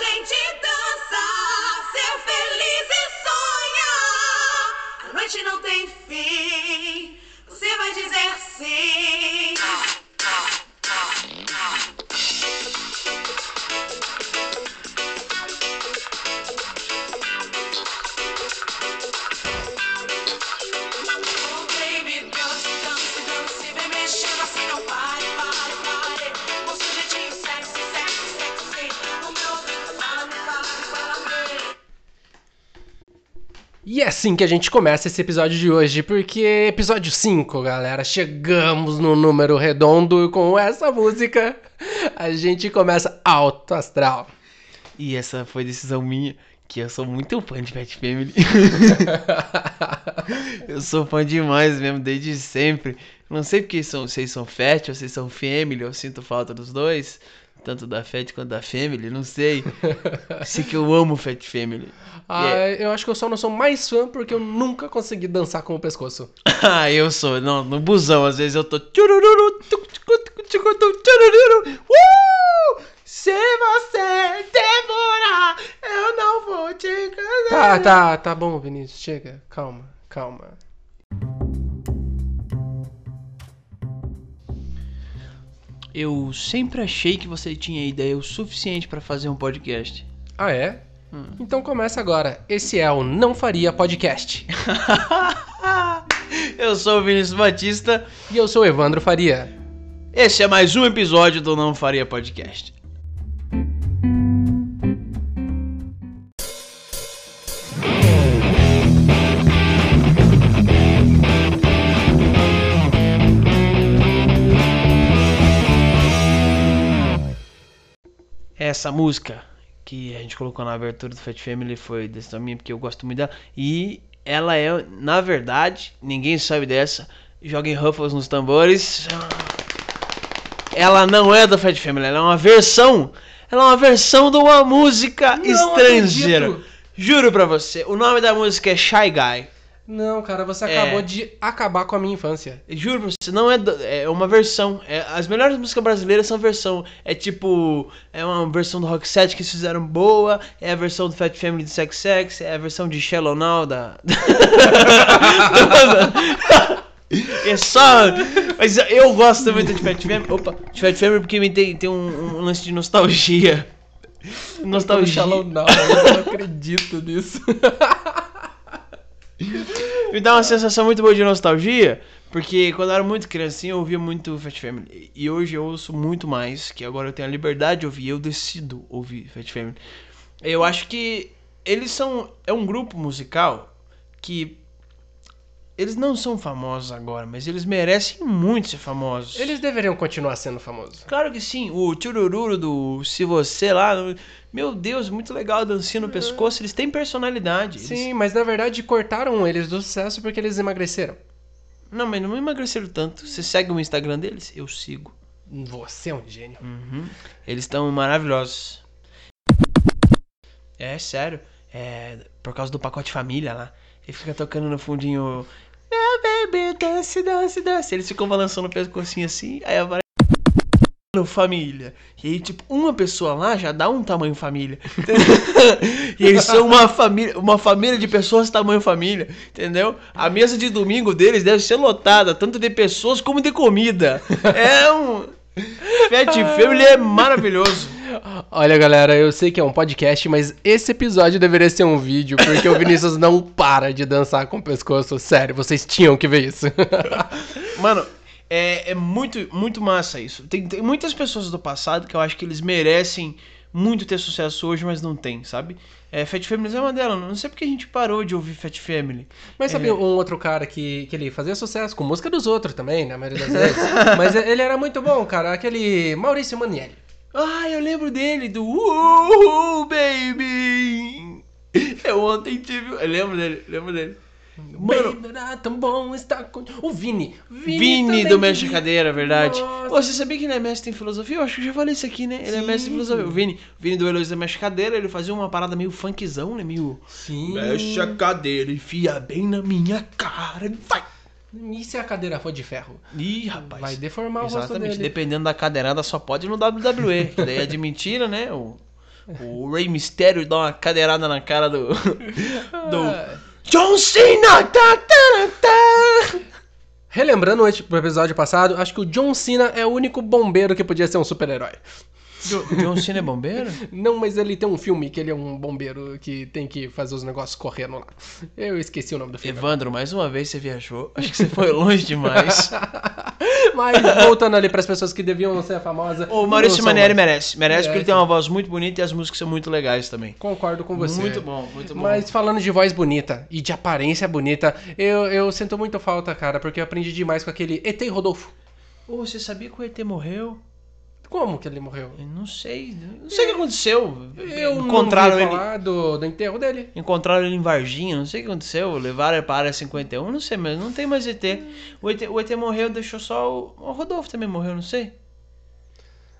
gente dança, ser feliz e sonhar. A noite não tem fim, você vai dizer sim. E é assim que a gente começa esse episódio de hoje, porque episódio 5, galera, chegamos no número redondo e com essa música a gente começa alto astral. E essa foi decisão minha, que eu sou muito fã de Fat Family. eu sou fã demais mesmo, desde sempre. Não sei porque são, vocês são Fat ou vocês são Family, eu sinto falta dos dois. Tanto da Fat quanto da Family, não sei. Sei que eu amo Fat Family. Ah, eu acho que eu só não sou mais fã porque eu nunca consegui dançar com o pescoço. Ah, eu sou. Não, no busão, às vezes eu tô. Uh! Se você demorar, eu não vou te Tá, enganar. tá, tá bom, Vinícius, chega. Calma, calma. Eu sempre achei que você tinha ideia o suficiente pra fazer um podcast. Ah, é? Então começa agora. Esse é o Não Faria Podcast. eu sou o Vinícius Batista. E eu sou o Evandro Faria. Esse é mais um episódio do Não Faria Podcast. Essa música que a gente colocou na abertura do Fat Family foi decisão minha porque eu gosto muito dela. E ela é, na verdade, ninguém sabe dessa. Joguem Ruffles nos tambores. Ela não é da Fat Family, ela é uma versão. Ela é uma versão de uma música Não estrangeira. acredito. Juro pra você, o nome da música é Shy Guy. Não, cara, você É. acabou de acabar com a minha infância. Juro pra você, não é, do- é uma versão. É, as melhores músicas brasileiras são versão. É tipo, é uma versão do Rock 7 que eles fizeram boa, é a versão do Fat Family do Sex Sex, é a versão de Shallow Now da. é só. Mas eu gosto muito de Fat Family. Opa, de Fat Family porque me tem, tem um, um lance de nostalgia. Nostalgia. Shallow Now, eu não acredito nisso. Me dá uma sensação muito boa de nostalgia, porque quando eu era muito criancinha eu ouvia muito Fat Family. E hoje eu ouço muito mais, que agora eu tenho a liberdade de ouvir, eu decido ouvir Fat Family. Eu acho que eles são. É um grupo musical que. Eles não são famosos agora, mas eles merecem muito ser famosos. Eles deveriam continuar sendo famosos. Claro que sim, o Tchurururu do Se Você lá. Meu Deus, muito legal a dancinha no pescoço, eles têm personalidade. eles- Sim, mas na verdade cortaram eles do sucesso porque eles emagreceram. Não, mas não emagreceram tanto. Você segue o Instagram deles? Eu sigo. Você é um gênio. Uhum. Eles estão maravilhosos. É, sério. É, por causa do pacote família lá. Ele fica tocando no fundinho. Baby, dance, dance, dance. Eles ficam balançando o pescocinho assim. Aí aparece. Família. E aí, tipo, uma pessoa lá já dá um tamanho família. e eles são uma família, uma família de pessoas tamanho família, entendeu? A mesa de domingo deles deve ser lotada, tanto de pessoas como de comida. É um. Fat Family é maravilhoso. Olha, galera, eu sei que é um podcast, mas esse episódio deveria ser um vídeo, porque o Vinícius não para de dançar com o pescoço. Sério, vocês tinham que ver isso. Mano, é, é muito, muito massa isso. Tem, tem muitas pessoas do passado que eu acho que eles merecem muito ter sucesso hoje, mas não tem, sabe? É, Fat Family é uma delas. Não sei porque a gente parou de ouvir Fat Family. Mas sabe um outro cara que, que ele fazia sucesso com música dos outros também, na maioria das vezes? mas ele era muito bom, cara. Aquele Maurício Manieri. Ah, eu lembro dele, do Uh, baby. Eu ontem tive. Eu lembro dele, lembro dele. Mano, Baby, era tão bom estar com... O Vini. Vini também do Mestre Cadeira, verdade. Nossa. Você sabia que ele é mestre em filosofia? Eu acho que eu já falei isso aqui, né? Ele é Sim. mestre em filosofia. O Vini, o Vini do Heloísa Mestre Cadeira, ele fazia uma parada meio funkzão, né? Meio. Sim. Mexe a cadeira, enfia bem na minha cara vai! E se a cadeira for de ferro? Ih, rapaz. Vai deformar o rosto Exatamente, dele. dependendo da cadeirada só pode no WWE, que daí é de mentira, né? O, O Rey Mysterio dá uma cadeirada na cara do. do. John Cena! Tá, tá, tá. Relembrando o episódio passado, acho que o John Cena é o único bombeiro que podia ser um super-herói. Jo- John Cena é bombeiro? Não, mas ele tem um filme que ele é um bombeiro que tem que fazer os negócios correndo lá. Eu esqueci o nome do filme. Evandro, mais uma vez você viajou. Acho que você foi longe demais. Mas voltando ali para as pessoas que deviam ser famosas. O Maurício Manieri merece. Merece porque ele tem uma voz muito bonita e as músicas são muito legais também. Concordo com você. Muito bom, muito bom. Mas falando de voz bonita e de aparência bonita, eu, eu sinto muito falta, cara, porque eu aprendi demais com aquele ET Rodolfo. Ô, você sabia que o ET morreu? Como que ele morreu? Eu não sei. Não sei o que aconteceu. Eu Encontraram não ouvi ele. falar do, do enterro dele. Encontraram ele em Varginha, não sei o que aconteceu. Levaram ele para a área 51, não sei, mas não tem mais ET. O ET, o ET morreu, deixou só o. O Rodolfo também morreu, não sei.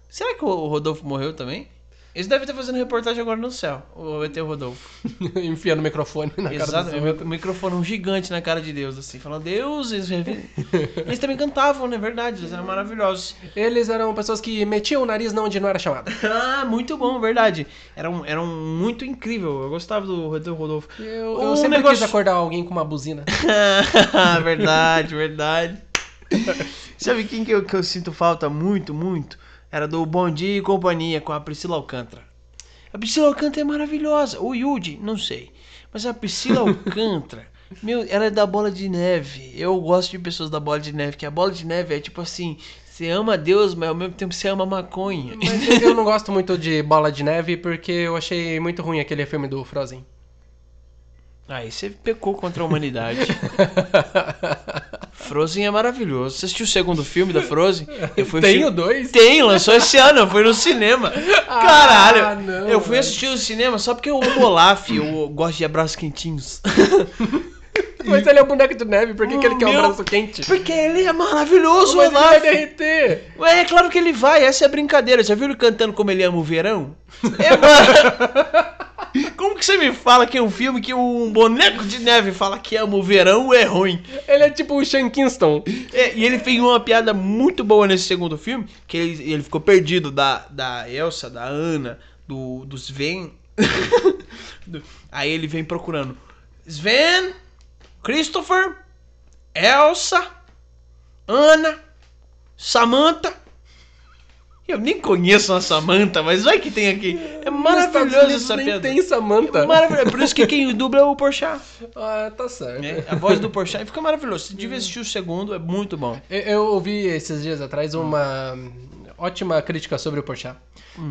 Será que o Rodolfo morreu também? Eles devem estar fazendo reportagem agora no céu, o ET Rodolfo. Enfiando o microfone na cara Exato, do o mi- microfone um gigante na cara de Deus, assim, falando, Deus, eles, eles também cantavam, né? Verdade, eles eram maravilhosos. Eles eram pessoas que metiam o nariz não onde não era chamado. Ah, muito bom, verdade. Era um, era um muito incrível. Eu gostava do ET Rodolfo. Eu, eu Um sempre negócio- quis acordar alguém com uma buzina. verdade, verdade. Sabe quem que eu, que eu sinto falta muito, muito? Era do Bom Dia e Companhia com a Priscila Alcântara. A Priscila Alcântara é maravilhosa. O Yudi, não sei. Mas a Priscila Alcântara, meu, ela é da bola de neve. Eu gosto de pessoas da bola de neve, que a bola de neve é tipo assim, você ama Deus, mas ao mesmo tempo você ama maconha. Mas eu não gosto muito de Bola de Neve porque eu achei muito ruim aquele filme do Frozen. Aí você pecou contra a humanidade. Frozen é maravilhoso. Você assistiu o segundo filme da Frozen? Eu fui Tem assistir- o dois? Tem, lançou esse ano, eu fui no cinema. Caralho, Ah, não, eu fui assistir no cinema só porque eu amo Olaf, eu gosto de abraços quentinhos. Mas ele é o boneco de neve, por que, que ele quer um Meu- braço quente? Porque ele é maravilhoso, o Mas ele vai Olaf. derreter. Ué, é claro que ele vai, essa é a brincadeira. Já viu ele cantando como ele ama o verão? É, mano. Como que você me fala que é um filme que um boneco de neve fala que ama o verão é ruim? Ele é tipo o Sean Kingston. É, e ele fez uma piada muito boa nesse segundo filme, que ele, ele ficou perdido da, da Elsa, da Ana, do, do Sven. Do- Aí ele vem procurando Sven, Christopher, Elsa, Ana, Samantha. Eu nem conheço a Samantha, mas vai que tem aqui. É maravilhoso essa nem piada. tem Samantha. Maravilhoso. É Por isso que quem dubla é o Porchat. Ah, tá certo. né? A voz do Porchat fica maravilhoso. Você devia assistir o segundo, é muito bom. Eu, eu ouvi esses dias atrás uma ótima crítica sobre o Porchat.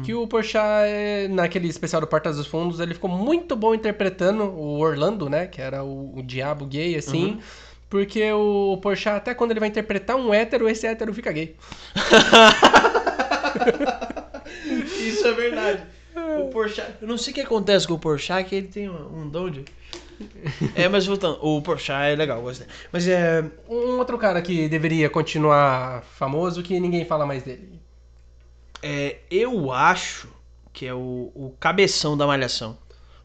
Que o Porchat, é, naquele especial do Portas dos Fundos, ele ficou muito bom interpretando o Orlando, né? Que era o, o diabo gay, assim. Porque o Porchat, até quando ele vai interpretar um hétero, esse hétero fica gay. Verdade. O Porchat, eu não sei o que acontece com o Porchat, que ele tem um, um dom de... É, mas voltando, o Porchat é legal, gostei. Mas é... Um outro cara que deveria continuar famoso, que ninguém fala mais dele. é, eu acho que é o, o Cabeção da Malhação.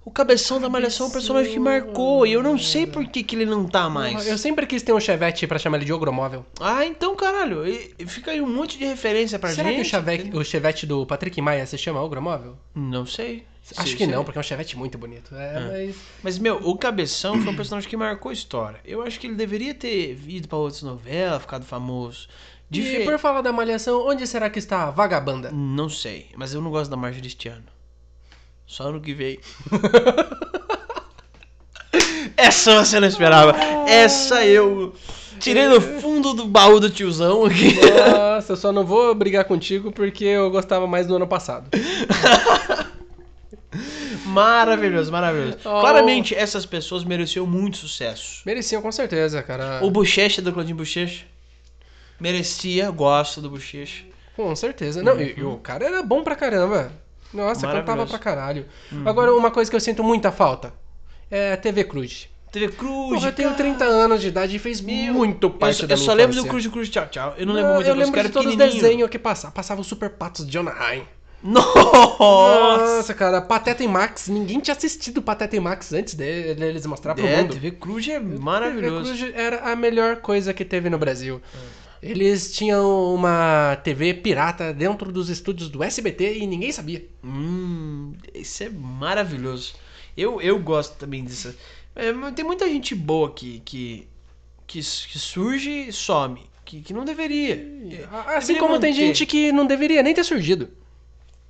O Cabeção da Malhação é um personagem que marcou, e eu não sei por que, que ele não tá mais. Eu sempre quis ter um chevette pra chamar ele de ogromóvel. Ah, então, caralho, e- e fica aí um monte de referência pra Será gente. que o chevette, o chevette do Patrick Maia se chama ogromóvel? Não sei. Acho Se- que se- não, porque é um chevette muito bonito. É, mas... Mas, meu, o Cabeção foi um personagem que marcou a história. Eu acho que ele deveria ter ido pra outras novelas, ficado famoso. E Dife- por falar da malhação, onde será que está a vagabanda? Não sei, mas eu não gosto da Marjorie este ano. Só ano que vem. Essa você não esperava. Essa eu tirei no fundo do baú do tiozão aqui. Nossa, eu só não vou brigar contigo porque eu gostava mais do ano passado. Maravilhoso, maravilhoso. Oh. Claramente, essas pessoas mereciam muito sucesso. Mereciam com certeza, cara. O Bochecha do Claudinho Bochecha. Merecia, gosto do Bochecha. Com certeza. Não, e, e o cara era bom pra caramba. Nossa, cantava pra caralho. Agora, uma coisa que eu sinto muita falta é a TV Cruz. TV Cruz. Porra, eu tenho cara. 30 anos de idade e fez muito Eu, parte só- da eu só lembro do. Cruz de Cruz Tchau Tchau. Eu não Não, lembro muito eu lembro de todos os desenhos que passavam. Passava o Super Patos de Anaheim. Nossa! Nossa, cara, Pateta e Max. Ninguém tinha assistido Pateta e Max antes de- deles mostrar pro É, mundo. TV Cruz é TV maravilhoso. Cruz era a melhor coisa que teve no Brasil. Eles tinham uma TV pirata dentro dos estúdios do SBT e ninguém sabia. Hum, isso é maravilhoso. Eu, eu gosto também disso. É, tem muita gente boa que, que, que, que surge e some. Que, que não deveria. Assim Deveria como tem manter. gente que não deveria nem ter surgido.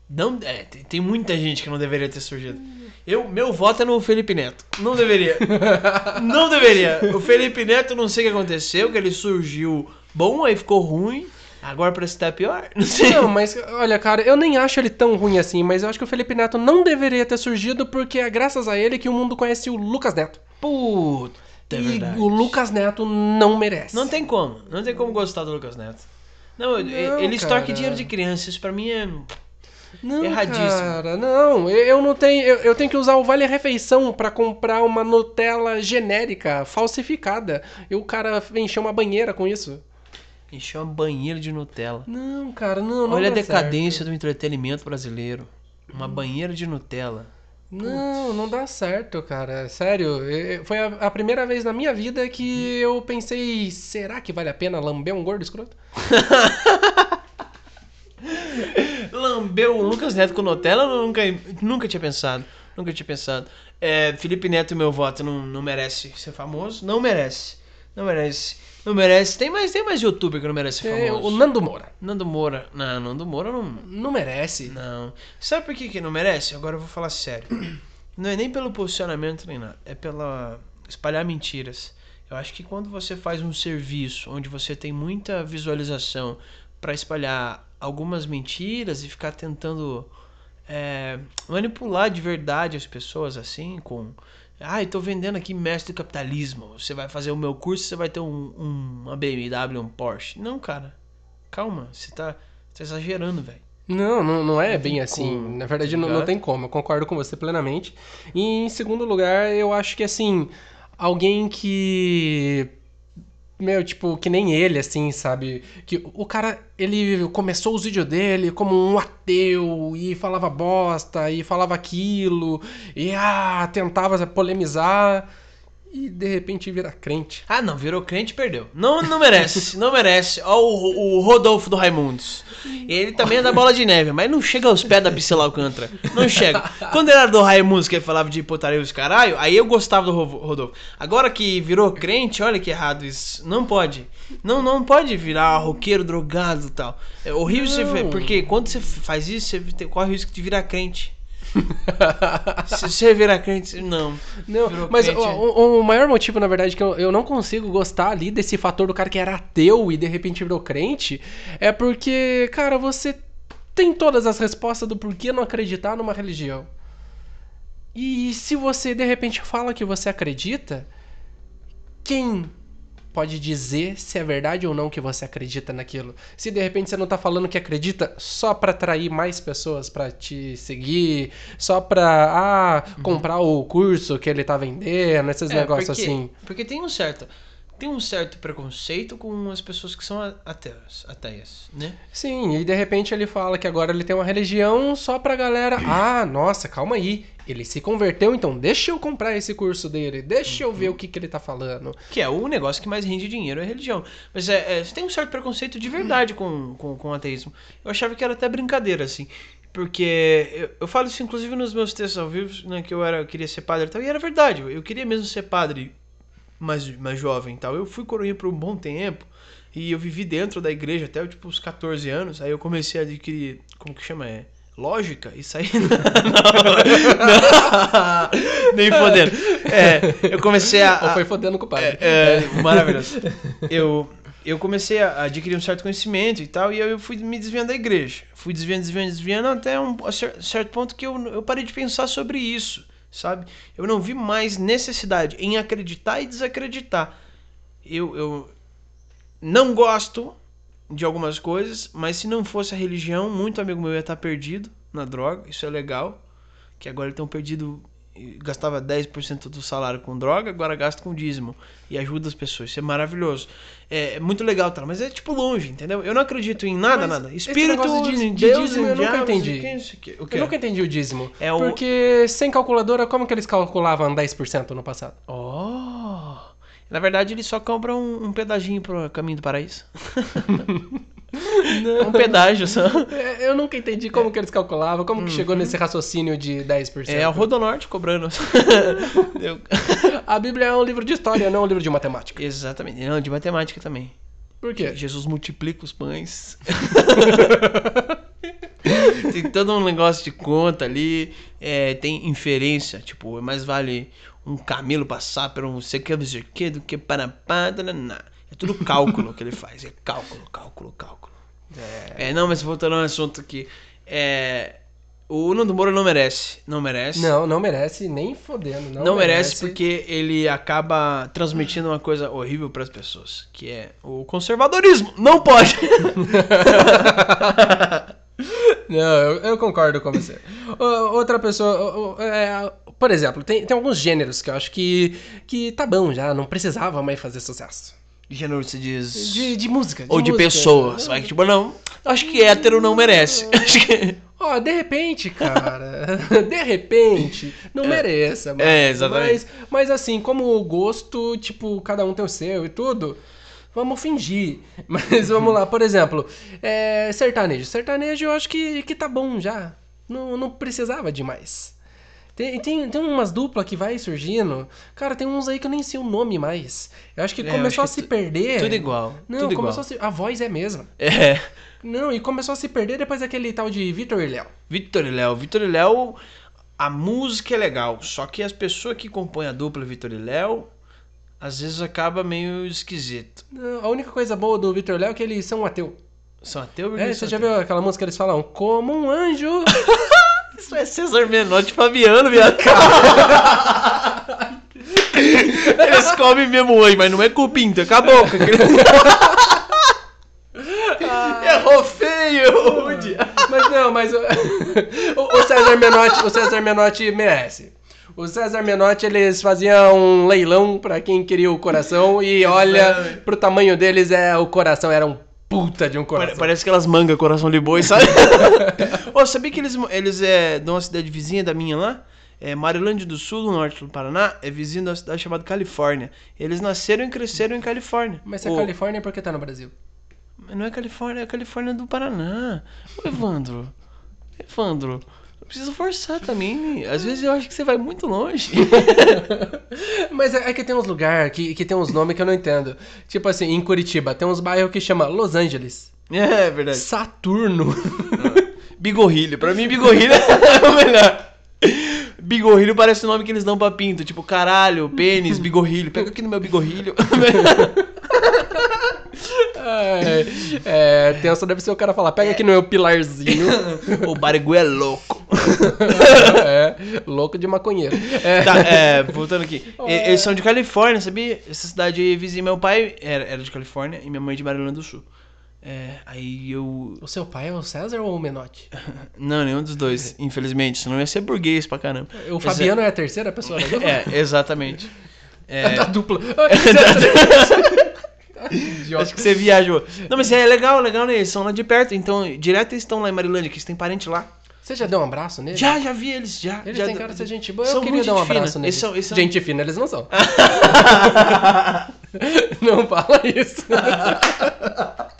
Não, é, tem, tem muita gente que não deveria ter surgido. Eu, meu voto é no Felipe Neto. Não deveria. não deveria. O Felipe Neto, não sei o que aconteceu, que ele surgiu bom, aí ficou ruim. Agora parece que tá pior. Não sei. Não, mas olha, cara, eu nem acho ele tão ruim assim, mas eu acho que o Felipe Neto não deveria ter surgido porque é graças a ele que o mundo conhece o Lucas Neto. Puta, é e o Lucas Neto não merece. Não tem como. Não tem como gostar do Lucas Neto. Não, Não, ele extorque cara. dinheiro de criança. Isso pra mim é. Não, Erradíssimo. cara, não. Eu, não tenho. Eu, eu tenho que usar o Vale Refeição pra comprar uma Nutella genérica, falsificada. E o cara encheu uma banheira com isso. Encheu uma banheira de Nutella. Não, cara, não. não Olha a decadência certo. do entretenimento brasileiro. Uma banheira de Nutella. Não, não dá certo, cara. Sério. Foi a, a primeira vez na minha vida que eu pensei: será que vale a pena lamber um gordo escroto? Lambeu o Lucas Neto com Nutella? Eu nunca, nunca tinha pensado. Nunca tinha pensado. É, Felipe Neto, meu voto, não, não merece ser famoso. Não merece. Não merece. Não merece. Tem mais, tem mais youtuber que não merece ser É, famoso. o Nando Moura. Nando Moura. Não, Nando Moura não. Não merece. Não. Sabe por que, que não merece? Agora eu vou falar sério. Não é nem pelo posicionamento nem nada. É pela espalhar mentiras. Eu acho que quando você faz um serviço onde você tem muita visualização para espalhar algumas mentiras e ficar tentando é, manipular de verdade as pessoas assim, com. Ai, tô vendendo aqui mestre do capitalismo. Você vai fazer o meu curso, você vai ter um, um- uma BMW, um Porsche. Não, cara. Calma, você tá, tá exagerando, velho. Não, não, não é Não bem assim. como, Na verdade, tá não, não tem como. Eu concordo com você plenamente. E em segundo lugar, eu acho que assim, alguém que. Meu, tipo, que nem ele, assim, sabe? Que o cara, ele começou os vídeos dele como um ateu e falava bosta e falava aquilo e ah, tentava polemizar e de repente vira crente. Ah, não, virou crente e perdeu. Não, não merece, não merece. Ó o, o Rodolfo do Raimundos. Ele também é da bola de neve, mas não chega aos pés da Priscila Alcântara. Não chega. Quando ele era do Raimundos, que ele falava de putaria e os caralho, aí eu gostava do Ro- Rodolfo. Agora que virou crente, olha que errado isso. Não pode. Não, não pode virar roqueiro drogado e tal. É horrível você Não. ver, porque quando você faz isso, você corre o risco de virar crente. Se você virar crente, não. Não, Virou mas crente. o, o- o maior motivo, na verdade, que eu, eu não consigo gostar ali desse fator do cara que era ateu e de repente virou crente é porque, cara, você tem todas as respostas do porquê não acreditar numa religião. E se você de repente fala que você acredita, quem pode dizer se é verdade ou não que você acredita naquilo? Se de repente você não tá falando que acredita só pra atrair mais pessoas pra te seguir, só pra ah, comprar o curso que ele tá vendendo, esses É, negócios porque, assim. Porque tem um certo. Tem um certo preconceito com as pessoas que são a- ateias, né? Sim, e de repente ele fala que agora ele tem uma religião só pra galera. Ah, nossa, calma aí. Ele se converteu, então deixa eu comprar esse curso dele, deixa eu ver o que, que ele tá falando. Que é o negócio que mais rende dinheiro, é a religião. Mas é, é, tem um certo preconceito de verdade com, com, com o ateísmo. Eu achava que era até brincadeira, assim. Porque eu, eu falo isso, inclusive, nos meus textos ao vivo, né, que eu, era, eu queria ser padre e tal. E era verdade, eu queria mesmo ser padre mais, mais jovem e tal. Eu fui coroinha por um bom tempo. E eu vivi dentro da igreja até tipo, os 14 anos. Aí eu comecei a adquirir, como que chama? É, lógica e não, nem fodendo. É, eu comecei a. Ou a- foi fodendo com o padre. é, é, maravilhoso. Eu, eu comecei a adquirir um certo conhecimento e tal, e eu fui me desviando da igreja. Fui desviando, desviando, desviando, até um certo ponto que eu, eu parei de pensar sobre isso, sabe? Eu não vi mais necessidade em acreditar e desacreditar. Eu, eu não gosto de algumas coisas, mas se não fosse a religião, muito amigo meu ia estar perdido na droga, isso é legal. Que agora estão perdido, gastava 10% do salário com droga, agora gasta com dízimo e ajuda as pessoas. Isso é maravilhoso. É, é muito legal, tá? Mas é tipo longe, entendeu? Eu não acredito em nada, Mas nada. Espírito, de- de, de Deus, dízimo eu nunca entendi. O quê? Eu nunca entendi o dízimo. É o- Porque sem calculadora, como que eles calculavam 10% no passado? Oh, Na verdade, ele só compra um, um pedaginho pro caminho do paraíso. Não. Um pedágio só. É, Eu nunca entendi como que eles calculavam, como que chegou nesse raciocínio de 10%. É a Rodonorte cobrando. Eu- A Bíblia é um livro de história, não um livro de matemática. Exatamente. Não, de matemática também. Por quê? Jesus multiplica os pães. tem todo um negócio de conta ali. é, tem inferência. Tipo, mais vale um camelo passar por um sei o que, não sei o que, do que para pá. É tudo cálculo que ele faz. É cálculo, cálculo, cálculo. É, não, mas voltando ao assunto aqui. É, o Nando Moura não merece. Não merece. Não, não merece nem fodendo. Não, Não, merece, porque ele acaba transmitindo uma coisa horrível para as pessoas, que é o conservadorismo. Não pode. Não, eu, eu concordo com você. Outra pessoa. é, por exemplo, tem, tem alguns gêneros que eu acho que, que tá bom já, não precisava mais fazer sucesso. Gênero se diz. De, de música. Ou de música. pessoas. Vai que, tipo, não. Acho que hétero não merece. Acho que. Ó, de repente, cara. de repente, não mereça. Mas, É, exatamente. Mas, mas assim, como gosto, tipo, cada um tem o seu e tudo. Vamos fingir. Mas vamos lá, por exemplo, é, sertanejo. Sertanejo eu acho que, que tá bom já. Não, não precisava de mais. Tem, tem, tem umas duplas que vai surgindo. Cara, tem uns aí que eu nem sei o nome mais. Eu acho que É, começou acho a que se tu- perder. Tudo igual. Não, tudo começou igual. a se. A voz é a mesma. É. Não, e começou a se perder depois daquele tal de Vitor e Léo. Vitor e Léo. Vitor e Léo, a música é legal. Só que as pessoas que compõem a dupla Vitor e Léo, às vezes acaba meio esquisito. A única coisa boa do Vitor e Léo é que eles são ateu. São ateu É, você já ateu? viu aquela música que eles falam? Como um anjo. Isso é César Menotti e Fabiano, viado. Eles comem mesmo hoje, mas não é com o pinto, é com a boca. Errou feio! Mas não, mas o, o- o César Menotti, o César Menotti merece. O César Menotti, eles faziam um leilão pra quem queria o coração e olha, pro tamanho deles, é o coração era um puta de um coração. Parece aquelas mangas coração de boi, sabe? Ô, sabia que eles, eles é de uma cidade vizinha da minha lá? É Marilândia do Sul, no norte do Paraná, é vizinho da cidade chamada Califórnia. Eles nasceram e cresceram em Califórnia. Mas se é Ô, Califórnia, por que tá no Brasil? Mas não é Califórnia, é Califórnia do Paraná. Ô, Evandro. Evandro. Eu preciso forçar também. Às vezes eu acho que você vai muito longe. Mas é, é que tem uns lugares que, que tem uns nomes que eu não entendo. Tipo assim, em Curitiba, tem uns bairros que chama Los Angeles. é verdade. Saturno. Bigorrilho. Pra mim, bigorrilho é o melhor. Bigorrilho parece o nome que eles dão pra pinto. Tipo, caralho, pênis, bigorrilho. Pega aqui no meu bigorrilho. É, é, tenso deve ser o cara falar, pega aqui no meu pilarzinho. o Barigui é louco. é, louco de maconheiro. É, Tá, é, voltando aqui. E- Eles são de Califórnia, sabia? Essa cidade vizinha. Meu pai era, era de Califórnia e minha mãe de Maryland do Sul. É, aí eu. O seu pai é o César ou o Menotti? Não, nenhum dos dois, infelizmente. Senão ia ser burguês pra caramba. O Mas Fabiano é a terceira pessoa da dupla? É, exatamente. É, Da dupla. Idiota. Acho que você viajou. Não, mas é legal, legal, né? Eles são lá de perto, então direto eles estão lá em Marilândia, que eles têm parente lá. Você já deu um abraço nele? Já, já vi eles, já. Eles já têm cara de ser gente boa. Eu São queria dar um gente fina. abraço neles. Eles são- eles são- Gente fina, eles não são. não fala isso.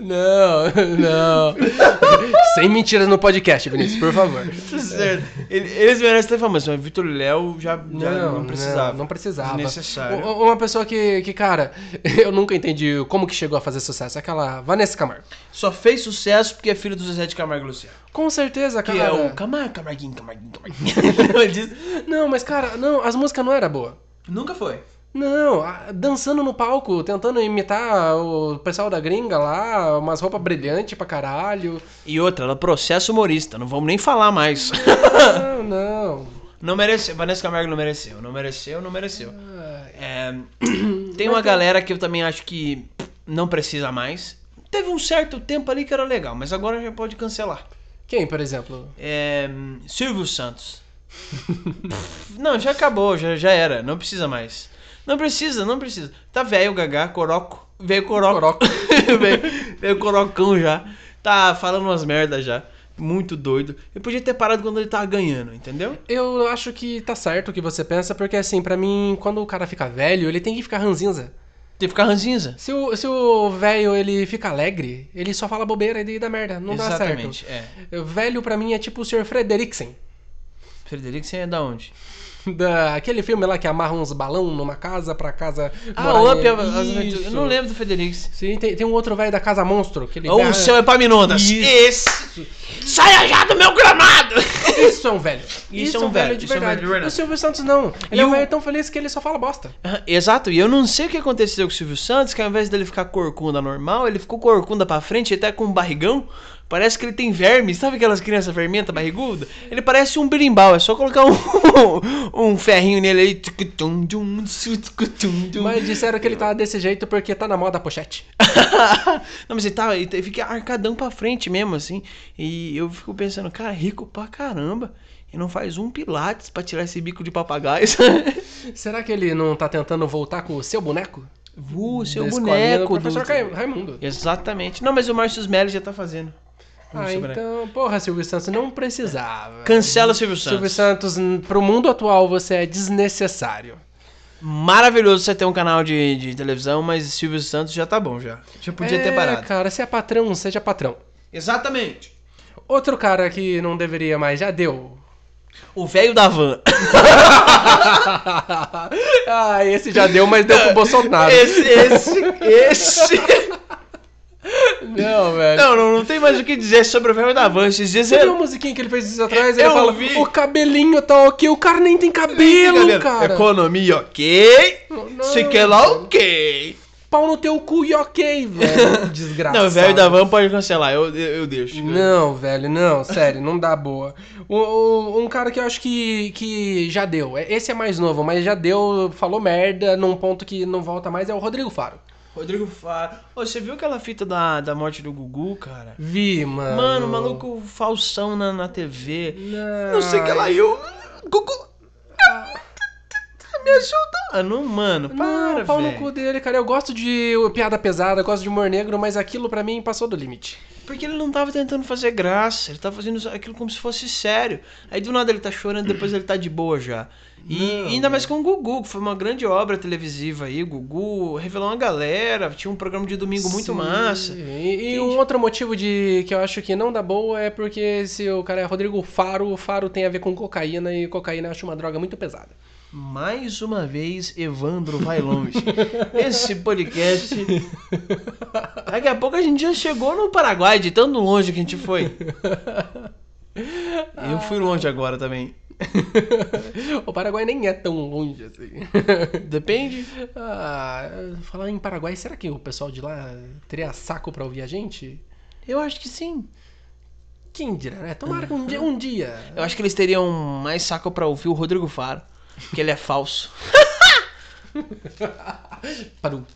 Não, não. Sem mentiras no podcast, Vinícius, por favor. Tá certo. Ele- Eles merecem ter fama, mas Vitor Léo já, já Não, não, precisava. Não, não precisava. Desnecessário. U- Uma pessoa que, que, cara, eu nunca entendi como que chegou a fazer sucesso. Aquela Vanessa Camargo. Só fez sucesso porque é filho do Zezé de Camargo e Luciano. Com certeza, Que cara. é o Camargo, Camarguinho, Camarguinho, Camarguinho. Não, mas, cara, não, as músicas não eram boas. Nunca foi. Não, dançando no palco, tentando imitar o pessoal da gringa lá, umas roupas brilhantes pra caralho. E outra, ela processa humorista, não vamos nem falar mais. Não, não. Não mereceu, Vanessa Camargo não mereceu, não mereceu, não mereceu. Ai, É, tem uma galera que eu também acho que não precisa mais. Teve um certo tempo ali que era legal, mas agora já pode cancelar. Quem, por exemplo? É, Silvio Santos. não, já acabou, já, já era, não precisa mais. Não precisa, não precisa. Tá velho o Gagá, Coroco. Veio Coroco. Coroco. veio, veio Corocão já. Tá falando umas merdas já. muito doido. Ele podia ter parado quando ele tava ganhando, entendeu? Eu acho que tá certo o que você pensa, porque assim, pra mim, quando o cara fica velho, ele tem que ficar ranzinza. Tem que ficar ranzinza. Se o, se o velho ele fica alegre, ele só fala bobeira e daí dá merda. Não Exatamente, dá é. certo. Velho pra mim é tipo o Sr. Frederiksen. Frederico, você é da onde? Da, aquele filme lá que amarra uns balão numa casa pra casa. Ah, Up, aventuras. Eu não lembro do Frederico. Sim, tem, tem um outro velho da Casa Monstro. Que ele Ou o é Epaminondas. Isso. Esse. Saia já do meu gramado! Isso é um velho. Isso é um velho, de isso é um verdade. velho de verdade. O Silvio Santos não. Ele E é um o- velho tão feliz que ele só fala bosta. Exato, e eu não sei o que aconteceu com o Silvio Santos, que ao invés dele ficar corcunda normal, ele ficou corcunda pra frente, ele tá com um barrigão. Parece que ele tem vermes, sabe aquelas crianças fermentas barriguda? Ele parece um berimbau, é só colocar um, um ferrinho nele aí. Mas disseram que ele tá desse jeito porque tá na moda a pochete. não, mas ele tá, ele tá- fica arcadão pra frente mesmo, assim. E eu fico pensando, cara, rico pra caramba. E não faz um pilates pra tirar esse bico de papagaio. Será que ele não tá tentando voltar com o seu boneco? Uh, seu do boneco. Professor do- Cai- Raimundo. Exatamente. Não, mas o Márcio Smelly já tá fazendo. Ah, então, porra, Silvio Santos, não precisava. Cancela Silvio Santos. Silvio Santos, pro mundo atual você é desnecessário. Maravilhoso você ter um canal de, de televisão, mas Silvio Santos já tá bom já. Já podia ter é, parado. cara, se é patrão, seja patrão. Exatamente. Outro cara que não deveria mais, já deu. O velho da van. ah, esse já deu, mas deu pro Bolsonaro. Esse, esse, esse. Não, velho. Não, não, não tem mais o que dizer sobre o velho da van. Esses dias Você viu a musiquinha que ele fez dias atrás? Eu fala, vi. o cabelinho tá ok, o cara nem tem cabelo, cara. Economia ok. Não, Se quer lá ok. Pau no teu cu e ok, velho. Desgraçado. Não, o velho da van pode cancelar. Eu, eu, eu deixo. Não, velho, não, sério, não dá boa. O- o- um cara que eu acho que, que já deu, é- esse é mais novo, mas já deu, falou merda num ponto que não volta mais, é o Rodrigo Faro. Rodrigo Faro. Ô, você viu aquela fita da, da morte do Gugu, cara? Vi, mano. Mano, o maluco falsão na, na TV. Não, Não sei o que lá, e eu. Gugu. Me ajuda. Não, mano, para, Não, pau no velho. cu dele, cara. Eu gosto de piada pesada, gosto de humor negro, mas aquilo pra mim passou do limite. Porque ele não tava tentando fazer graça, ele tava fazendo aquilo como se fosse sério. Aí do nada ele tá chorando, depois ele tá de boa já. E Não, ainda mais com o Gugu, que foi uma grande obra televisiva aí. O Gugu revelou uma galera, tinha um programa de domingo muito Sim. massa. E, e um outro motivo de que eu acho que não dá boa é porque se o cara é Rodrigo Faro, o Faro tem a ver com cocaína e cocaína eu acho uma droga muito pesada. Mais uma vez, Evandro vai longe. Esse podcast. Daqui a pouco a gente já chegou no Paraguai, de tão longe que a gente foi. Eu fui longe agora também. o Paraguai nem é tão longe assim. Depende. ah, falar em Paraguai, será que o pessoal de lá teria saco pra ouvir a gente? Eu acho que sim. Quem dirá, né? Tomara que um dia. Um dia. Eu acho que eles teriam mais saco pra ouvir o Rodrigo Faro, porque ele é falso. Para o...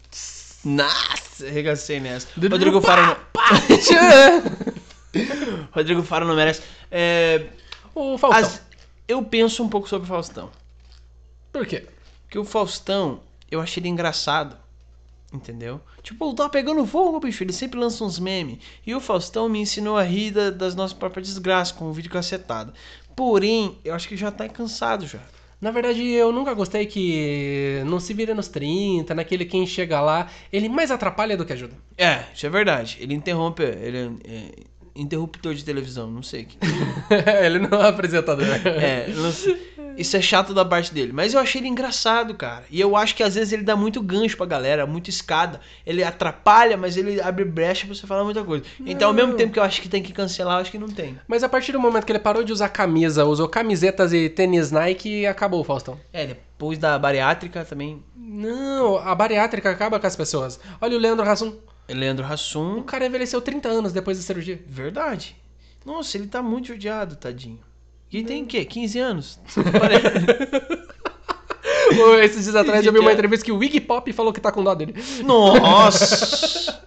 Nossa, arregacei nessa. Rodrigo Faro não... Rodrigo Faro não merece. É, o Faustão. as- Eu penso um pouco sobre o Faustão. Por quê? Porque o Faustão, eu achei ele engraçado. Entendeu? Tipo, tá pegando fogo, bicho. Ele sempre lança uns memes. E o Faustão me ensinou a rir da- das nossas próprias desgraças com o vídeo cacetado. Porém, eu acho que já tá cansado já. Na verdade, eu nunca gostei que não se vira nos 30, naquele quem chega lá, ele mais atrapalha do que ajuda. É, isso é verdade. Ele interrompe. Ele é, é interruptor de televisão, não sei. ele não é apresentador. É, não sei. Isso é chato da parte dele. Mas eu achei ele engraçado, cara. E eu acho que às vezes ele dá muito gancho pra galera, muito escada. Ele atrapalha, mas ele abre brecha pra você falar muita coisa. Então, ao mesmo tempo que eu acho que tem que cancelar, eu acho que não tem. Mas a partir do momento que ele parou de usar camisa, usou camisetas e tênis Nike, acabou o Faustão. É, depois da bariátrica também. Não, a bariátrica acaba com as pessoas. Olha o Leandro Hassum. Leandro O Hassum. cara envelheceu 30 anos depois da cirurgia. Verdade. Nossa, ele tá muito judiado, tadinho. E tem o quê? 15 anos? Esses dias atrás eu vi uma entrevista que o Iggy Pop falou que tá com dó dele. Nossa!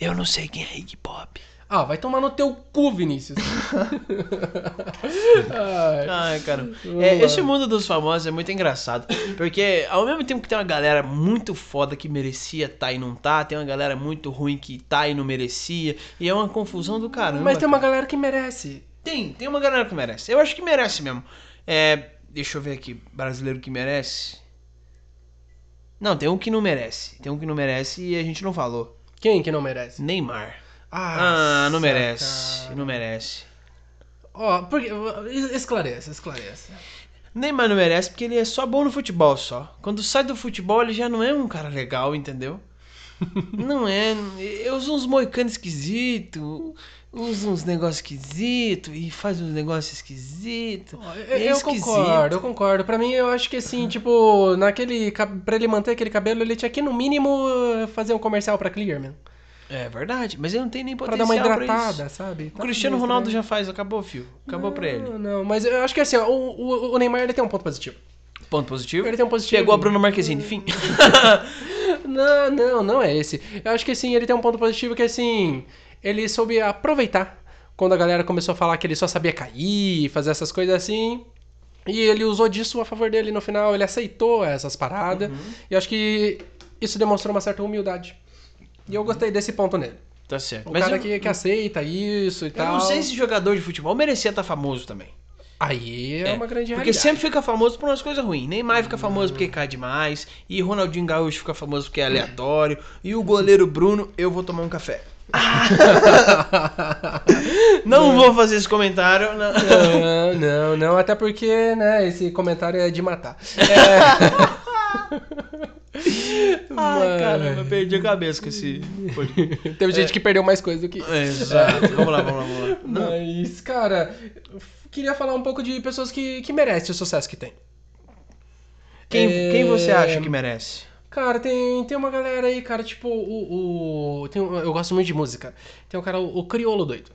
Eu não sei quem é Iggy Pop. Ah, vai tomar no teu cu, Vinícius. Ai. Ai, cara. É, esse mundo dos famosos é muito engraçado. Porque ao mesmo tempo que tem uma galera muito foda que merecia tá e não tá, tem uma galera muito ruim que tá e não merecia. E é uma confusão do caramba. Mas tem uma cara. galera que merece. Tem, tem uma galera que merece. Eu acho que merece mesmo. É. Deixa eu ver aqui. Brasileiro que merece. Não, tem um que não merece. Tem um que não merece e a gente não falou. Quem que não merece? Neymar. Ah, não Nossa, merece. cara. Não merece. Ó, porque... Esclareça, esclareça. Neymar não merece porque ele é só bom no futebol só. Quando sai do futebol, ele já não é um cara legal, entendeu? não é. Eu uso uns moicanos esquisitos, usa uns negócios esquisitos e faz uns negócios esquisitos. Eu, É eu concordo, eu concordo. Pra mim, eu acho que assim, tipo, naquele. Pra ele manter aquele cabelo, ele tinha que, no mínimo, fazer um comercial pra Clearman. É verdade, mas ele não tem nem Pra potencial dar uma pra hidratada, sabe? O Cristiano Ronaldo já faz, acabou, fio. Acabou pra ele. Não, não, mas eu acho que assim, ó, o, o, o Neymar ele tem um ponto positivo. Ponto positivo. Ele tem um positivo. Pegou a Bruna Marquezine, fim. Não, não, não é esse. Eu acho que assim, ele tem um ponto positivo que assim, ele soube aproveitar quando a galera começou a falar que ele só sabia cair, fazer essas coisas assim. E ele usou disso a favor dele no final, ele aceitou essas paradas. E eu acho que isso demonstrou uma certa humildade. E eu gostei desse ponto nele. Tá certo. O Mas cara eu, que, que aceita isso e eu tal. não sei se jogador de futebol merecia estar famoso também. Aí é, uma grande Porque realidade. sempre fica famoso por umas coisas ruins. Neymar fica famoso porque cai demais. E Ronaldinho Gaúcho fica famoso porque é aleatório. E o goleiro Bruno, eu vou tomar um café. Não vou fazer esse comentário. Não. Não, não, não, até porque, né, esse comentário é de matar. É... Ai, Mas- caramba, perdi a cabeça com esse. Teve gente que perdeu mais coisa do que. É, Exato. Vamos lá, vamos lá, vamos lá. Não. Mas, cara, queria falar um pouco de pessoas que, que merecem o sucesso que tem. Quem, É, quem você acha que merece? Cara, tem, tem uma galera aí, cara, tipo, o. o tem eu gosto muito de música. Tem um cara, o, o Criolo doido.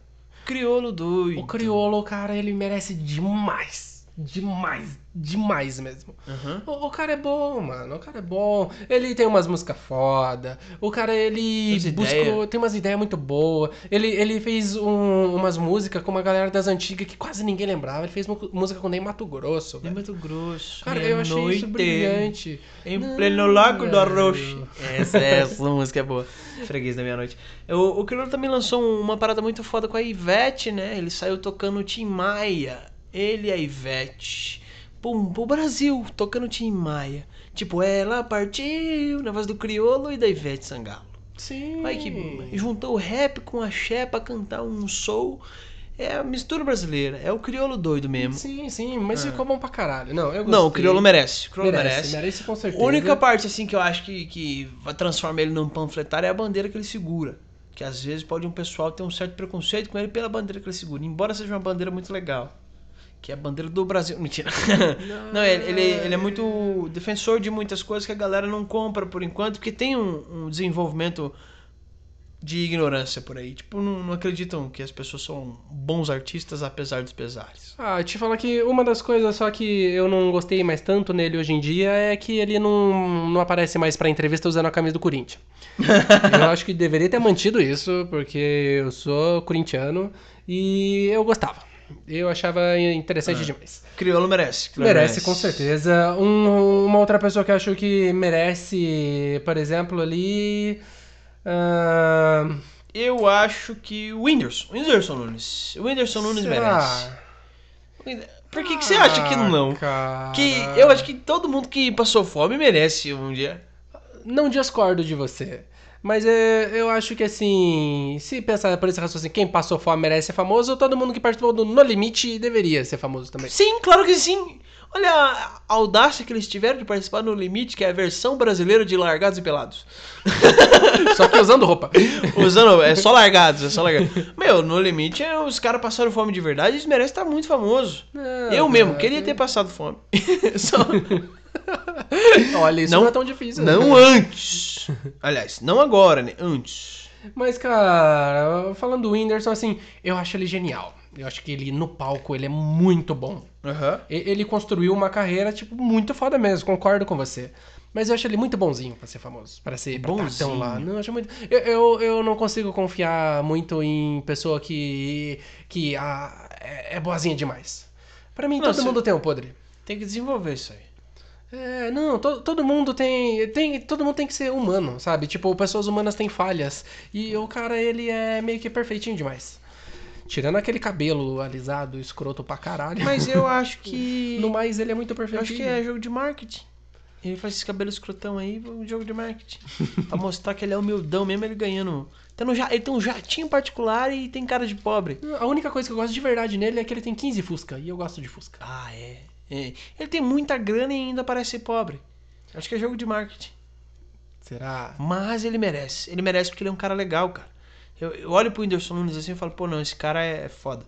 Criolo doido. O Criolo, cara, ele merece demais. Demais, demais mesmo. Aham. O, o cara é bom, mano. O cara é bom. Ele tem umas músicas foda. O cara, ele Umas buscou. ideia. Tem umas ideias muito boas. Ele, ele fez um- umas músicas com uma galera das antigas que quase ninguém lembrava. Ele fez música com Ney Mato Grosso, velho. muito grosso. Cara, é eu achei noite, isso brilhante. Em Não, pleno lago do. Arroxo. Essa, essa música é boa. Freguês da meia-noite. O, o Criolo também lançou um- uma parada muito foda com a Ivete, né? Ele saiu tocando Tim Maia. Ele e a Ivete. Pum, pro Brasil, tocando Tim Maia. Tipo, ela partiu na voz do Criolo e da Ivete Sangalo. Sim. Aí que juntou o rap com a axé pra cantar um soul. É a mistura brasileira. É o crioulo doido mesmo. Sim, sim, mas Ah. ficou bom pra caralho. Não, eu gostei. Não, o crioulo merece. O crioulo merece. merece. Merece com certeza. A única parte, assim, que eu acho que, que vai transformar ele num panfletário é a bandeira que ele segura. Que às vezes pode um pessoal ter um certo preconceito com ele pela bandeira que ele segura. Embora seja uma bandeira muito legal. Que é a bandeira do Brasil. Mentira. Não, ele, ele, ele é muito defensor de muitas coisas que a galera não compra por enquanto, porque tem um, um desenvolvimento de ignorância por aí. Tipo, não, não acreditam que as pessoas são bons artistas apesar dos pesares. Ah, te falar que uma das coisas só que eu não gostei mais tanto nele hoje em dia é que ele não, não aparece mais pra entrevista usando a camisa do Corinthians. eu acho que deveria ter mantido isso, porque eu sou corintiano e eu gostava. Eu achava interessante demais. Crioulo merece. Crioulo Merece, com certeza. Um- uma outra pessoa que eu acho que merece, por exemplo, ali. ah, Eu acho que o Whindersson. O Whindersson Nunes. O Whindersson Nunes será? merece. Por que, que você acha que não? Ah, cara. Que eu acho que todo mundo que passou fome merece um dia. Não discordo de você. Mas é, eu acho que assim, se pensar por esse raciocínio, quem passou fome merece ser famoso, todo mundo que participou do No Limite deveria ser famoso também. Sim, claro que sim. Olha a audácia que eles tiveram de participar no Limite, que é a versão brasileira de Largados e Pelados. Só que usando roupa. Usando, é só largados, é só largados. Meu, no Limite, é, os caras passaram fome de verdade, eles merecem estar muito famosos. Não, Eu mesmo, queria ter passado fome. Só- Olha, isso não, Não- é tão difícil. Não antes. Aliás, não agora, né? Antes. Mas, cara, falando do Whindersson, assim, eu acho ele genial. Eu acho que ele, no palco, ele é muito bom. E- Ele construiu uma carreira, tipo, muito foda mesmo, concordo com você. Mas eu acho ele muito bonzinho pra ser famoso. Pra ser pra tão lá. Bonzinho. Não, eu acho muito. Eu, eu, eu não consigo confiar muito em pessoa que. que ah, é, é boazinha demais. Pra mim, Não, todo mundo tem um podre. Tem que desenvolver isso aí. É, não, to- todo mundo tem, tem. Todo mundo tem que ser humano, sabe? Tipo, pessoas humanas têm falhas. E o cara, ele é meio que perfeitinho demais. Tirando aquele cabelo alisado, escroto pra caralho. Mas eu acho que. No mais, ele é muito eu perfeitinho. acho que é jogo de marketing. Ele faz esse cabelo escrotão aí, um jogo de marketing. pra mostrar que ele é humildão mesmo, ele ganhando. Tendo um Ele tem um jatinho particular e tem cara de pobre. A única coisa que eu gosto de verdade nele é que ele tem 15 Fusca. E eu gosto de Fusca. Ah, é. É. Ele tem muita grana e ainda parece pobre. Acho que é jogo de marketing. Será? Mas ele merece. Ele merece porque ele é um cara legal, cara. Eu, eu olho pro Whindersson Nunes assim e falo, pô, não, esse cara é foda.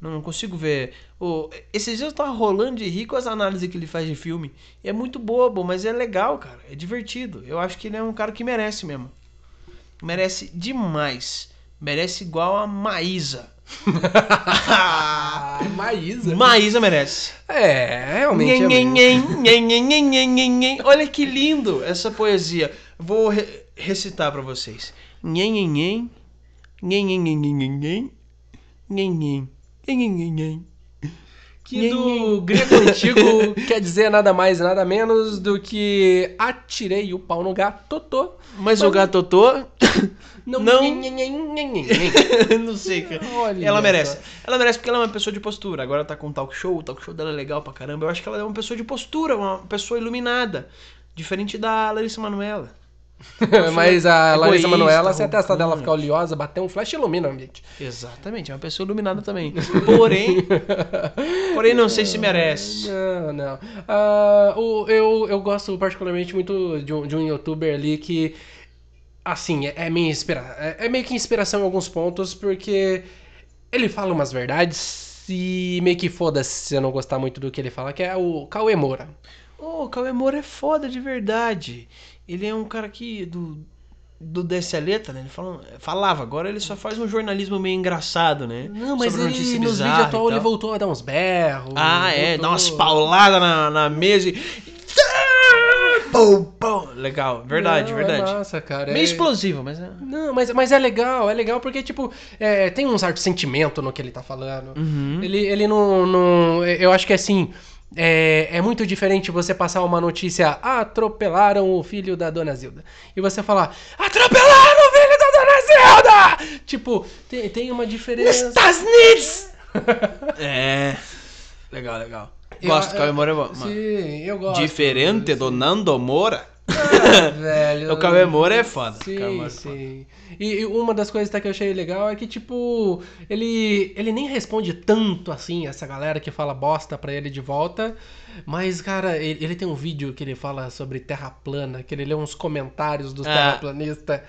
Não, não consigo ver. Ô, esses dias eu tava rolando de rir com as análises que ele faz de filme. E é muito bobo, mas é legal, cara. É divertido. Eu acho que ele é um cara que merece mesmo. Merece demais. Merece igual a Maísa. Maísa. Maísa merece. É, realmente. é Nhen, nhen. Olha que lindo essa poesia. Vou re- recitar pra vocês. Nhen, nhen, nhen. Nhen, nhen, nhen, nhen, nhen, nhen. Nhen, nhen. Nhen, nhen, nhen, nhen. Que do grego antigo quer dizer nada mais e nada menos do que atirei o pau no gato, totô. Mas o gato Totô, Não, Não. não sei, cara. Olha Ela merece. só. Ela merece porque ela é uma pessoa de postura. Agora tá com um talk show, o talk show dela é legal pra caramba. Eu acho que ela é uma pessoa de postura, uma pessoa iluminada. Diferente da Larissa Manoela. Mas a Larissa Egoísta, Manoela, se a testa dela arrogante. ficar oleosa, bater um flash ilumina o ambiente. Exatamente, é uma pessoa iluminada também. Porém, porém não sei se merece. Não, não. O, eu, eu gosto particularmente muito de um, de um youtuber ali que, assim, é, é minha inspira é, é meio que inspiração em alguns pontos, porque ele fala umas verdades e meio que foda-se se eu não gostar muito do que ele fala, que é o Cauê Moura. Ô, o Cauê Moura é foda de verdade. Ele é um cara que do do Letra, né? Ele fala- falava, agora ele só faz um jornalismo meio engraçado, né? Não, mas Sobre ele, nos vídeos atual ele voltou a dar uns berros. Ah, é, voltou- dá umas pauladas na, na mesa e. Pum, pum. Legal, verdade, Não, verdade. É massa, cara. Meio é... explosivo, mas é. Não, mas, mas é legal, é legal porque, tipo, é, tem um certo sentimento no que ele tá falando. Uhum. Ele, ele não, não. Eu acho que assim. É, é muito diferente você passar uma notícia atropelaram o filho da dona Zilda. E você falar, atropelaram o filho da dona Zilda! Tipo, tem, tem uma diferença. Stasnitz! é. Legal, legal. Gosto, Cauê Moura é. Sim, eu gosto. Diferente do Nando Moura. Ah, velho. O Cauê Moura é foda. Sim, é foda. sim. E, e uma das coisas que eu achei legal é que, tipo, ele, ele nem responde tanto assim essa galera que fala bosta pra ele de volta. Mas, cara, ele, ele tem um vídeo que ele fala sobre terra plana, que ele lê uns comentários dos Ah. terraplanistas.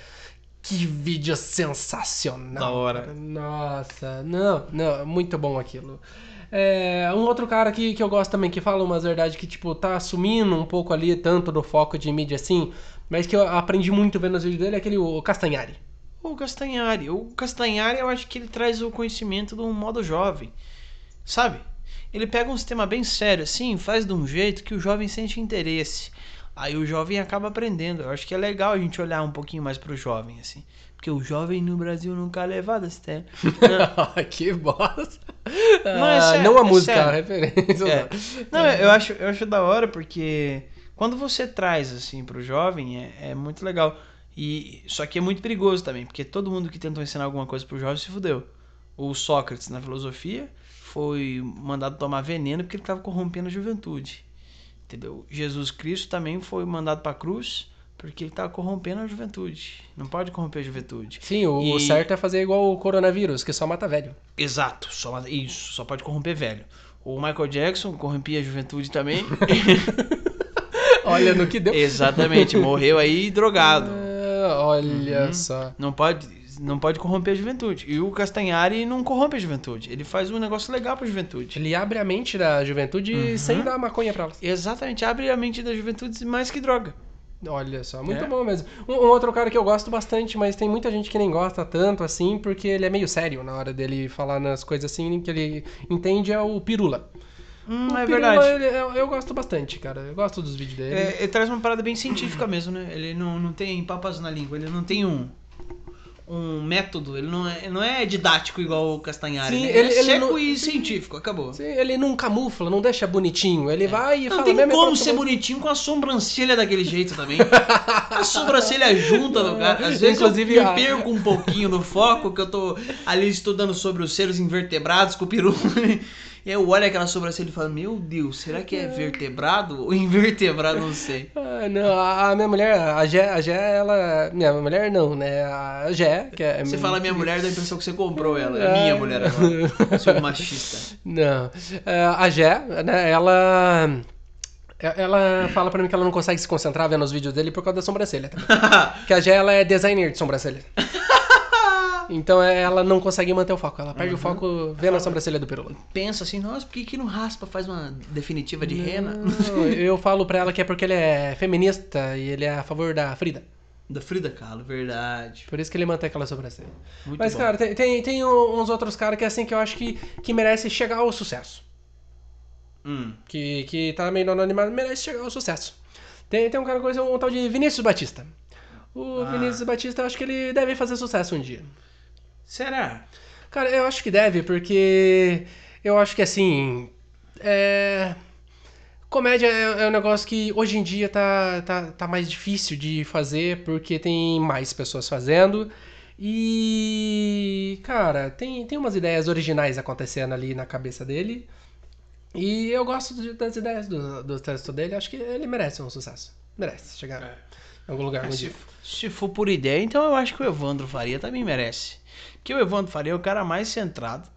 Que vídeo sensacional. Da hora. Nossa, não, não, muito bom aquilo. É, um outro cara que, que eu gosto também, que fala umas verdades que, tipo, tá assumindo um pouco ali, tanto do foco de mídia assim, mas que eu aprendi muito vendo os vídeos dele, é aquele o Castanhari. O Castanhari. O Castanhari, eu acho que ele traz o conhecimento de um modo jovem. Sabe? Ele pega um sistema bem sério, assim, faz de um jeito que o jovem sente interesse. Aí o jovem acaba aprendendo. Eu acho que é legal a gente olhar um pouquinho mais pro jovem, assim. Porque o jovem no Brasil nunca é levado a sério. que bosta. Não, é Ah, sério, não a é música, sério. a referência. É. Não, eu acho, eu acho da hora porque quando você traz assim pro jovem é, é muito legal. E só que é muito perigoso também, porque todo mundo que tentou ensinar alguma coisa pro jovem se fudeu. O Sócrates na filosofia foi mandado tomar veneno porque ele estava corrompendo a juventude. Entendeu? Jesus Cristo também foi mandado pra cruz porque ele estava corrompendo a juventude. Não pode corromper a juventude. Sim, o, E- certo é fazer igual o coronavírus, que só mata velho. Exato, só isso, só pode corromper velho. O Michael Jackson corrompia a juventude também. Olha no que deu. Exatamente, morreu aí drogado. Ah, olha Uhum. só. Não pode, não pode corromper a juventude. E o Castanhari não corrompe a juventude. Ele faz um negócio legal pra juventude. Ele abre a mente da juventude Uhum. sem dar maconha pra elas. Exatamente, abre a mente da juventude mais que droga. Olha só, muito É. bom mesmo. Um, um outro cara que eu gosto bastante, mas tem muita gente que nem gosta tanto assim, porque ele é meio sério na hora dele falar nas coisas assim que ele entende, é o Pirula. Hum, O é Pirula, verdade. ele- eu, eu gosto bastante, cara. Eu gosto dos vídeos dele. É, ele traz uma parada bem científica mesmo, né? Ele não, não tem papas na língua, ele não tem um, um método, ele não é, não é didático igual o Castanhari, Sim, né? ele- Ele, é ele seco não- e científico, acabou. Sim, ele não camufla, não deixa bonitinho. Ele vai e É. Não fala tem mesmo. como é ser bonitinho com a sobrancelha daquele jeito também. a sobrancelha junta do cara. Às vezes Inclusive, eu me perco um pouquinho no foco, que eu tô ali estudando sobre os seres invertebrados com o peru. E eu olho aquela sobrancelha e falo, meu Deus, será que é vertebrado ou invertebrado? Não sei. Ah, não, a a minha mulher, a Gé, a Gé, ela. Minha mulher não, né? A Gé, que é. Você fala minha mulher, dá a impressão que você comprou ela. É minha mulher agora. Sou machista. Não. É, A Gé, né, ela. Ela fala pra mim que ela não consegue se concentrar vendo os vídeos dele por causa da sobrancelha. também. Porque a Gé, ela é designer de sobrancelha. Então é, ela não consegue manter o foco. Ela perde o foco vendo a sobrancelha do Pirula. Pensa assim, nossa, por que, que não raspa, faz uma definitiva de rena? Não, eu falo pra ela que é porque ele é feminista e ele é a favor da Frida. Da Frida Kahlo, verdade. Por isso que ele mantém aquela sobrancelha. Muito Mas, bom. cara, tem, tem, tem uns outros caras que assim que eu acho que, que merece chegar ao sucesso. Hum. Que, que tá meio no anonimado, merece chegar ao sucesso. Tem, tem um cara que conhece um tal de Vinícius Batista. O Ah. Vinícius Batista, eu acho que ele deve fazer sucesso um dia. Será? Cara, eu acho que deve, porque eu acho que assim. É. Comédia é, é um negócio que hoje em dia tá, tá, tá mais difícil de fazer porque tem mais pessoas fazendo. E. Cara, tem, tem umas ideias originais acontecendo ali na cabeça dele. E eu gosto de- das ideias do, do texto dele. Acho que ele merece um sucesso. Merece chegar em algum lugar dia. Se, se for por ideia, então eu acho que o Evandro Faria também merece. Que o Evandro Faria é o cara mais centrado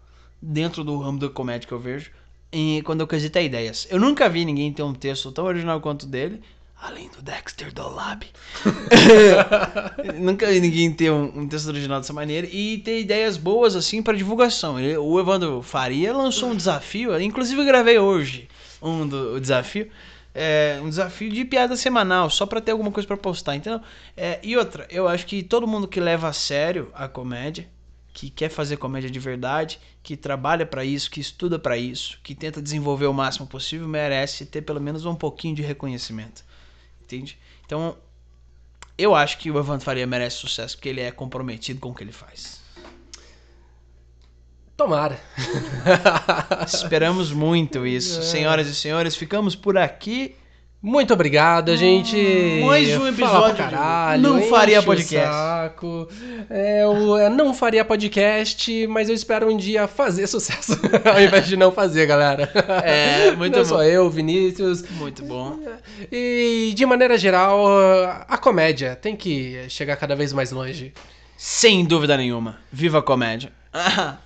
dentro do ramo da comédia que eu vejo em, quando eu quesito é ideias. Eu nunca vi ninguém ter um texto tão original quanto dele, além do Dexter Dolab. nunca vi ninguém ter um, um texto original dessa maneira e ter ideias boas assim para divulgação. Ele- o Evandro Faria lançou um desafio, inclusive eu gravei hoje um do desafio. É, um desafio de piada semanal, só pra ter alguma coisa pra postar. Então, é, e outra, eu acho que todo mundo que leva a sério a comédia, que quer fazer comédia de verdade, que trabalha pra isso, que estuda pra isso, que tenta desenvolver o máximo possível, merece ter pelo menos um pouquinho de reconhecimento. Entende? Então, eu acho que o Evandro Faria merece sucesso porque ele é comprometido com o que ele faz. Tomara. Esperamos muito isso. Senhoras e senhores, ficamos por aqui. Muito obrigado, gente. mais um episódio caralho, Não Faria Podcast. saco. É, o é, Não Faria Podcast, mas eu espero um dia fazer sucesso. Ao invés de não fazer, galera. É, muito não bom. só eu, Vinícius. Muito bom. E, de maneira geral, a comédia tem que chegar cada vez mais longe. Sem dúvida nenhuma. Viva a comédia.